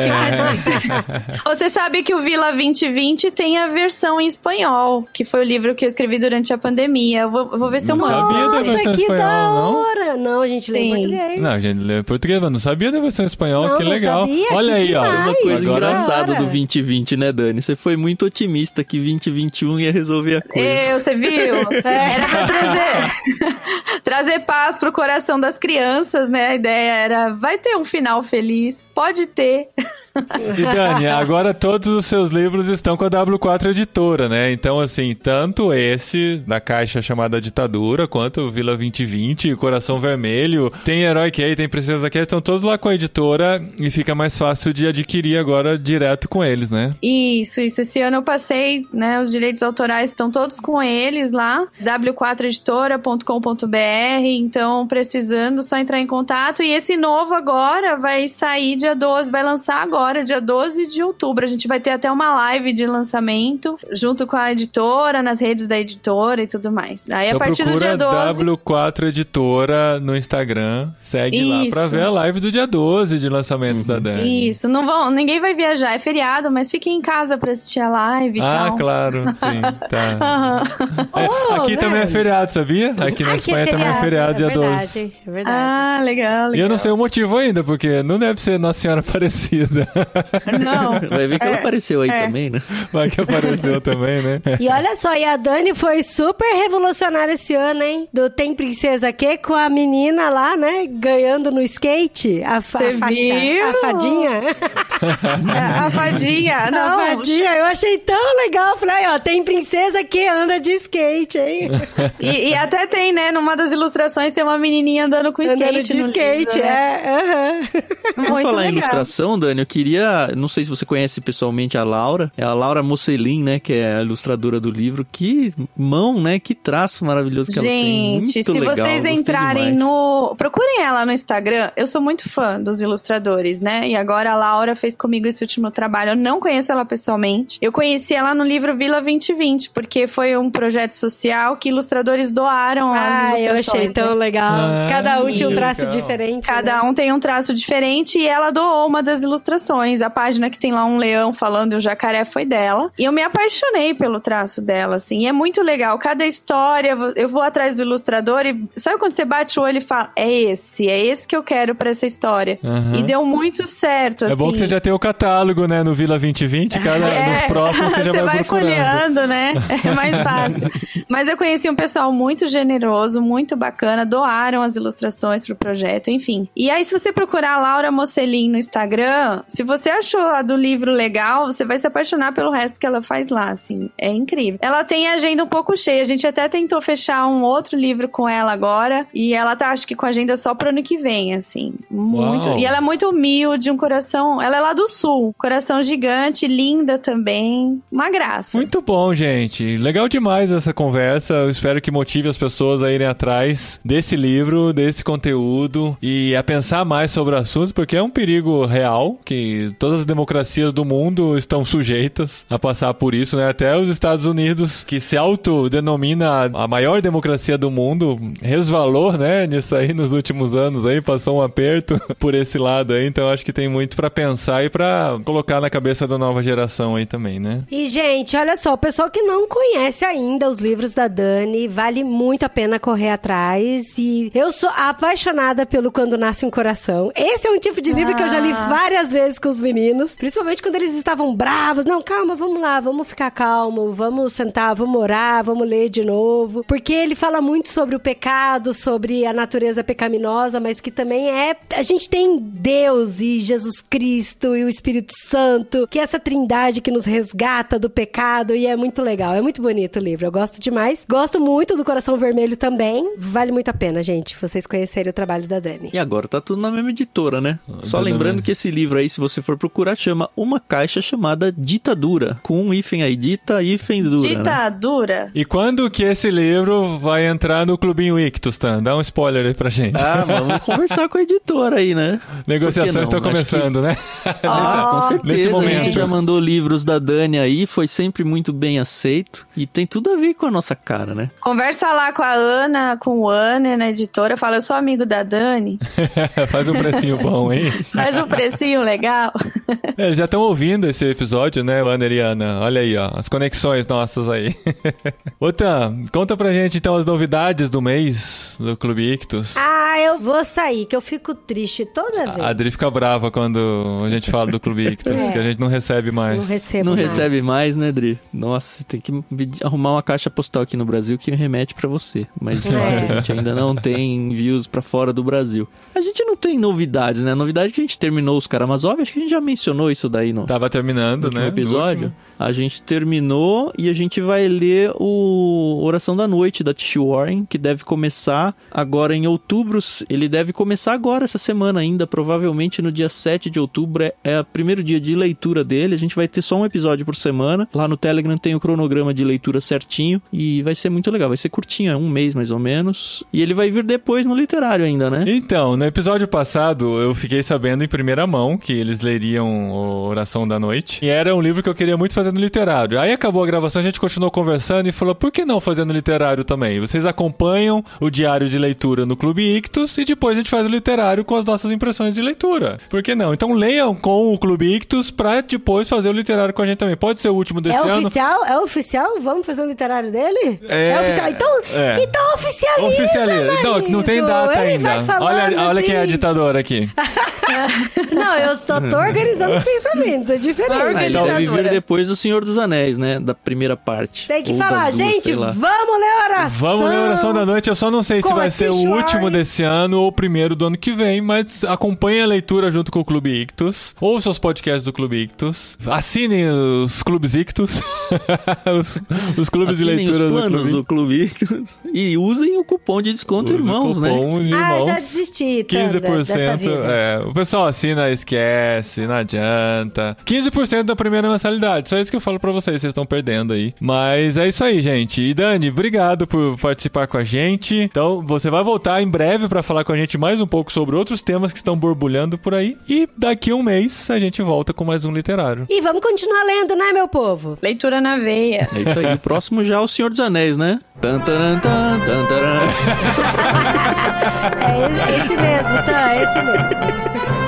É. Você sabe que o Vila 2020 tem a versão em espanhol, que foi o livro que eu escrevi durante a pandemia. Eu vou, eu vou ver se eu mando. Não sabia da versão que espanhol, da hora. Não, não a gente lê em português. Não, a gente lê em português, mas não sabia da versão espanhol. Não, que legal. Sabia, Olha que aí, demais. ó. Uma coisa Agora... engraçada do 2020, né, Dani? Você foi muito otimista que 2021 ia resolver a coisa. Eu, você viu? É. Era pra trazer, trazer paz pro coração das crianças, né? A ideia era, vai ter um final feliz, pode ter. E Dani, agora todos os seus livros estão com a W4 Editora, né? Então, assim, tanto esse da caixa chamada Ditadura, quanto o Vila 2020, Coração Vermelho, tem Herói Kay, tem Princesa Kay, estão todos lá com a editora e fica mais fácil de adquirir agora direto com eles, né? Isso, isso. Esse ano eu passei, né? Os direitos autorais estão todos com eles lá, w4editora.com.br. Então, precisando, só entrar em contato. E esse novo agora vai sair dia 12, vai lançar agora dia 12 de outubro. A gente vai ter até uma live de lançamento junto com a editora, nas redes da editora e tudo mais. Aí então a partir do dia 12. W4 Editora no Instagram. Segue Isso. lá pra ver a live do dia 12 de lançamento uhum. da Dani. Isso, não vão, ninguém vai viajar, é feriado, mas fiquem em casa pra assistir a live. Ah, tal. claro, sim. Tá. Uhum. É, oh, aqui né? também é feriado, sabia? Aqui na aqui Espanha é feriado, também é feriado, dia é verdade, 12. É verdade. Ah, legal, legal. E eu não sei o motivo ainda, porque não deve ser Nossa Senhora Aparecida. Não. Vai ver que é, ela apareceu aí é. também, né? Vai que apareceu também, né? E olha só, e a Dani foi super revolucionária esse ano, hein? Do Tem Princesa que com a menina lá, né? Ganhando no skate. A, fa a, fatia, a fadinha. a, a fadinha, não. A fadinha, eu achei tão legal. Falei, ó, tem princesa que anda de skate, hein? E, e, até tem, né? Numa das ilustrações tem uma menininha andando com skate. Andando de skate, livro, né? é. Uhum. Vamos falar ilustração, Dani, eu queria não sei se você conhece pessoalmente a Laura, é a Laura Mocelin, né, que é a ilustradora do livro. Que mão, né, que traço maravilhoso que Gente, ela tem. Muito se legal, vocês entrarem no... Procurem ela no Instagram, eu sou muito fã dos ilustradores, né, e agora a Laura fez comigo esse último trabalho. Eu não conheço ela pessoalmente. Eu conheci ela no livro Vila 2020, porque foi um projeto social que ilustradores doaram ah, eu achei tão né? legal. Ah, Cada um tinha um traço legal. diferente. Cada né? um tem um traço diferente e ela doou uma das ilustrações. A página que tem lá um leão falando e o jacaré foi dela. E eu me apaixonei pelo traço dela, assim. E é muito legal. Cada história, eu vou atrás do ilustrador e sabe quando você bate o olho e fala: é esse, é esse que eu quero para essa história. Uhum. E deu muito certo. É bom que você já tem o catálogo, né, no Vila 2020. Cada, é. Nos próximos você já você vai, vai folheando, né? É mais fácil. Mas eu conheci um pessoal muito generoso, muito bacana, doaram as ilustrações pro projeto, enfim. E aí, se você procurar a Laura No Instagram, se você achou a do livro legal, você vai se apaixonar pelo resto que ela faz lá, assim. É incrível. Ela tem a agenda um pouco cheia. A gente até tentou fechar um outro livro com ela agora. E ela tá, acho que com a agenda só pro ano que vem, assim. Muito. Uau. E ela é muito humilde, um coração. Ela é lá do sul. Coração gigante, linda também. Uma graça. Muito bom, gente. Legal demais essa conversa. Eu espero que motive as pessoas a irem atrás desse livro, desse conteúdo e a pensar mais sobre o assunto, porque é um perigo perigo real, que todas as democracias do mundo estão sujeitas a passar por isso, né? Até os Estados Unidos, que se autodenomina a maior democracia do mundo, resvalou, né, nisso aí nos últimos anos aí, passou um aperto por esse lado aí, então acho que tem muito para pensar e para colocar na cabeça da nova geração aí também, né? E, gente, olha só, o pessoal que não conhece ainda os livros da Dani, vale muito a pena correr atrás. E eu sou apaixonada pelo Quando Nasce um Coração. Esse é um tipo de livro ah. Que eu já li várias vezes com os meninos, principalmente quando eles estavam bravos. Não, calma, vamos lá, vamos ficar calmo, vamos sentar, vamos orar, vamos ler de novo. Porque ele fala muito sobre o pecado, sobre a natureza pecaminosa, mas que também é. A gente tem Deus e Jesus Cristo e o Espírito Santo, que é essa trindade que nos resgata do pecado e é muito legal. É muito bonito o livro. Eu gosto demais. Gosto muito do Coração Vermelho também. Vale muito a pena, gente, vocês conhecerem o trabalho da Dani. E agora tá tudo na mesma editora, né? Ah, Só lembrando que esse livro aí, se você for procurar, chama Uma Caixa Chamada Ditadura. Com um hífen aí, dita, hífen dura. Né? Ditadura. Né? E quando que esse livro vai entrar no Clubinho Ictus, tá? Dá um spoiler aí pra gente. Ah, vamos conversar com a editora aí, né? Negociações estão começando, que... né? Ah, com certeza. Nesse momento. A gente já mandou livros da Dani aí, foi sempre muito bem aceito. E tem tudo a ver com a nossa cara, né? Conversa lá com a Ana, com o Ana na editora, fala, eu sou amigo da Dani. Faz um precinho bom, hein? Faz um precinho legal. É, já estão ouvindo esse episódio, né, Wander e Ana? Olha aí, ó, as conexões nossas aí. Outra, conta pra gente então as novidades do mês do Clube Ictus. Ah, eu vou sair, que eu fico triste toda vez. A Adri fica brava quando a gente fala do Clube Ictus, é. que a gente não recebe mais. Não recebo Não mais. recebe mais, né, Adri? Nossa, tem que arrumar uma caixa postal aqui no Brasil que remete para você. Mas é. a gente ainda não tem envios para fora do Brasil. A gente não tem novidades, né? A novidade é que a gente terminou os Karamazov, acho que a gente já mencionou isso daí no. Tava terminando, no né? episódio. A gente terminou e a gente vai ler o Oração da Noite da Tish Warren, que deve começar agora em outubro. Ele deve começar agora, essa semana ainda, provavelmente no dia 7 de outubro. É, é o primeiro dia de leitura dele. A gente vai ter só um episódio por semana. Lá no Telegram tem o cronograma de leitura certinho e vai ser muito legal. Vai ser curtinho, é um mês mais ou menos. E ele vai vir depois no literário ainda, né? Então, no episódio passado eu fiquei sabendo em primeira mão que eles leriam Oração da Noite. E era um livro que eu queria muito fazer fazendo literário. Aí acabou a gravação, a gente continuou conversando e falou: por que não fazendo literário também? Vocês acompanham o diário de leitura no Clube Ictus e depois a gente faz o literário com as nossas impressões de leitura. Por que não? Então leiam com o Clube Ictus pra depois fazer o literário com a gente também. Pode ser o último desse é ano. É oficial? É oficial? Vamos fazer o literário dele? É, é oficial. Então, é. então oficializa, oficializa. Não, não tem data Ele ainda. Olha, assim. olha quem é a assim. ditadora aqui. não, eu estou tô organizando os pensamentos, é diferente. Ah, ele deve vir depois do Senhor dos Anéis, né? Da primeira parte. Tem que falar, duas, gente, vamos ler a oração. Vamos ler a oração da noite. Eu só não sei se vai ser o último desse ano ou o primeiro do ano que vem, mas acompanhe a leitura junto com o Clube Ictus. Ouça os podcasts do Clube Ictus. Assinem os Clubes Ictus. os, os, clubes Assinem de leitura os planos do Clube, do Clube Ictus. E usem o cupom de desconto Use irmãos, né? Ah, já desisti. 15%. É, o pessoal assina, esquece, não adianta. 15% da primeira mensalidade. Só isso que eu falo pra vocês, vocês estão perdendo aí. Mas é isso aí, gente. E Dani, obrigado por participar com a gente. Então, você vai voltar em breve para falar com a gente mais um pouco sobre outros temas que estão borbulhando por aí. E daqui a um mês a gente volta com mais um literário. E vamos continuar lendo, né, meu povo? Leitura na veia. É isso aí. O próximo já é o Senhor dos Anéis, né? Tan, taran, tan, tan, taran. é esse mesmo, tá? É esse mesmo.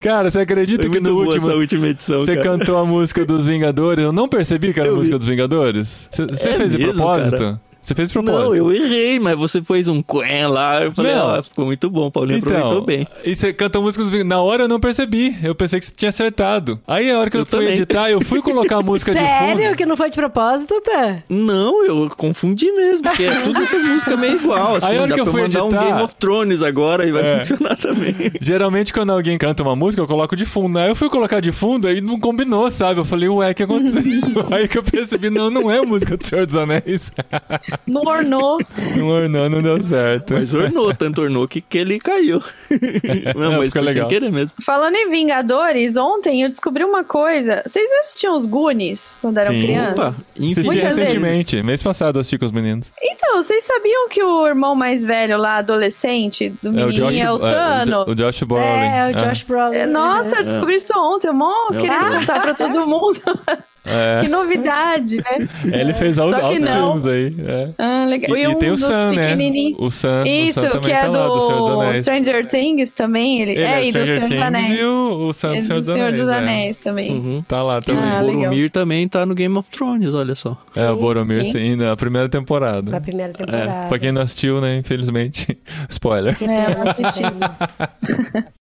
Cara, você acredita Foi que no último. última edição. Você cara. cantou a música dos Vingadores? Eu não percebi que era a música dos Vingadores. Você é fez mesmo, de propósito? Cara? Você fez propósito. Não, eu errei, mas você fez um quen lá. Eu falei, ó, oh, ficou muito bom, Paulinho então, aproveitou bem. E você canta músicas. Na hora eu não percebi. Eu pensei que você tinha acertado. Aí a hora que eu, eu fui também. editar, eu fui colocar a música de fundo. Sério? Que não foi de propósito, tá? Não, eu confundi mesmo, porque é tudo essas músicas meio igual. Assim, Aí a hora dá que eu fui mandar editar, um Game of Thrones agora e vai é. funcionar também. Geralmente, quando alguém canta uma música, eu coloco de fundo. Aí eu fui colocar de fundo, aí não combinou, sabe? Eu falei, ué, o que aconteceu? aí que eu percebi, não, não é a música do Senhor dos Anéis. Não ornou. Não ornou, não deu certo. Mas ornou, tanto ornou que, que ele caiu. Não, mas foi legal. sem querer mesmo. Falando em Vingadores, ontem eu descobri uma coisa. Vocês assistiam os Goonies quando eram Sim. crianças? Opa, Assisti Muitas vezes. recentemente, mês passado assisti com os meninos. Então, vocês sabiam que o irmão mais velho lá, adolescente, do É o menininho, Josh, é o Thanos? o Josh Brolin. É, é o Josh Brolin. É, Nossa, eu descobri isso ontem. Eu mó É o queria contar pra todo mundo. é. que novidade, né? Ele fez altos não. filmes aí. é. Ah, legal. E, e um tem o dos Sam, né? O Sam, Isso, o Sam também que é tá lá, do Senhor dos do Anéis. Stranger Things também. Ele, Ele é, é e do Stranger Senhor dos Things Anéis. e o, o Sam do Senhor do dos Senhor Anéis. dos é. Anéis também. Uhum. Tá lá E o também. Ah, legal. Boromir também tá no Game of Thrones, olha só. É, o Boromir, Sim. sim, na primeira Da temporada. primeira temporada. Pra quem não assistiu, né, infelizmente. Spoiler. É, eu não assisti.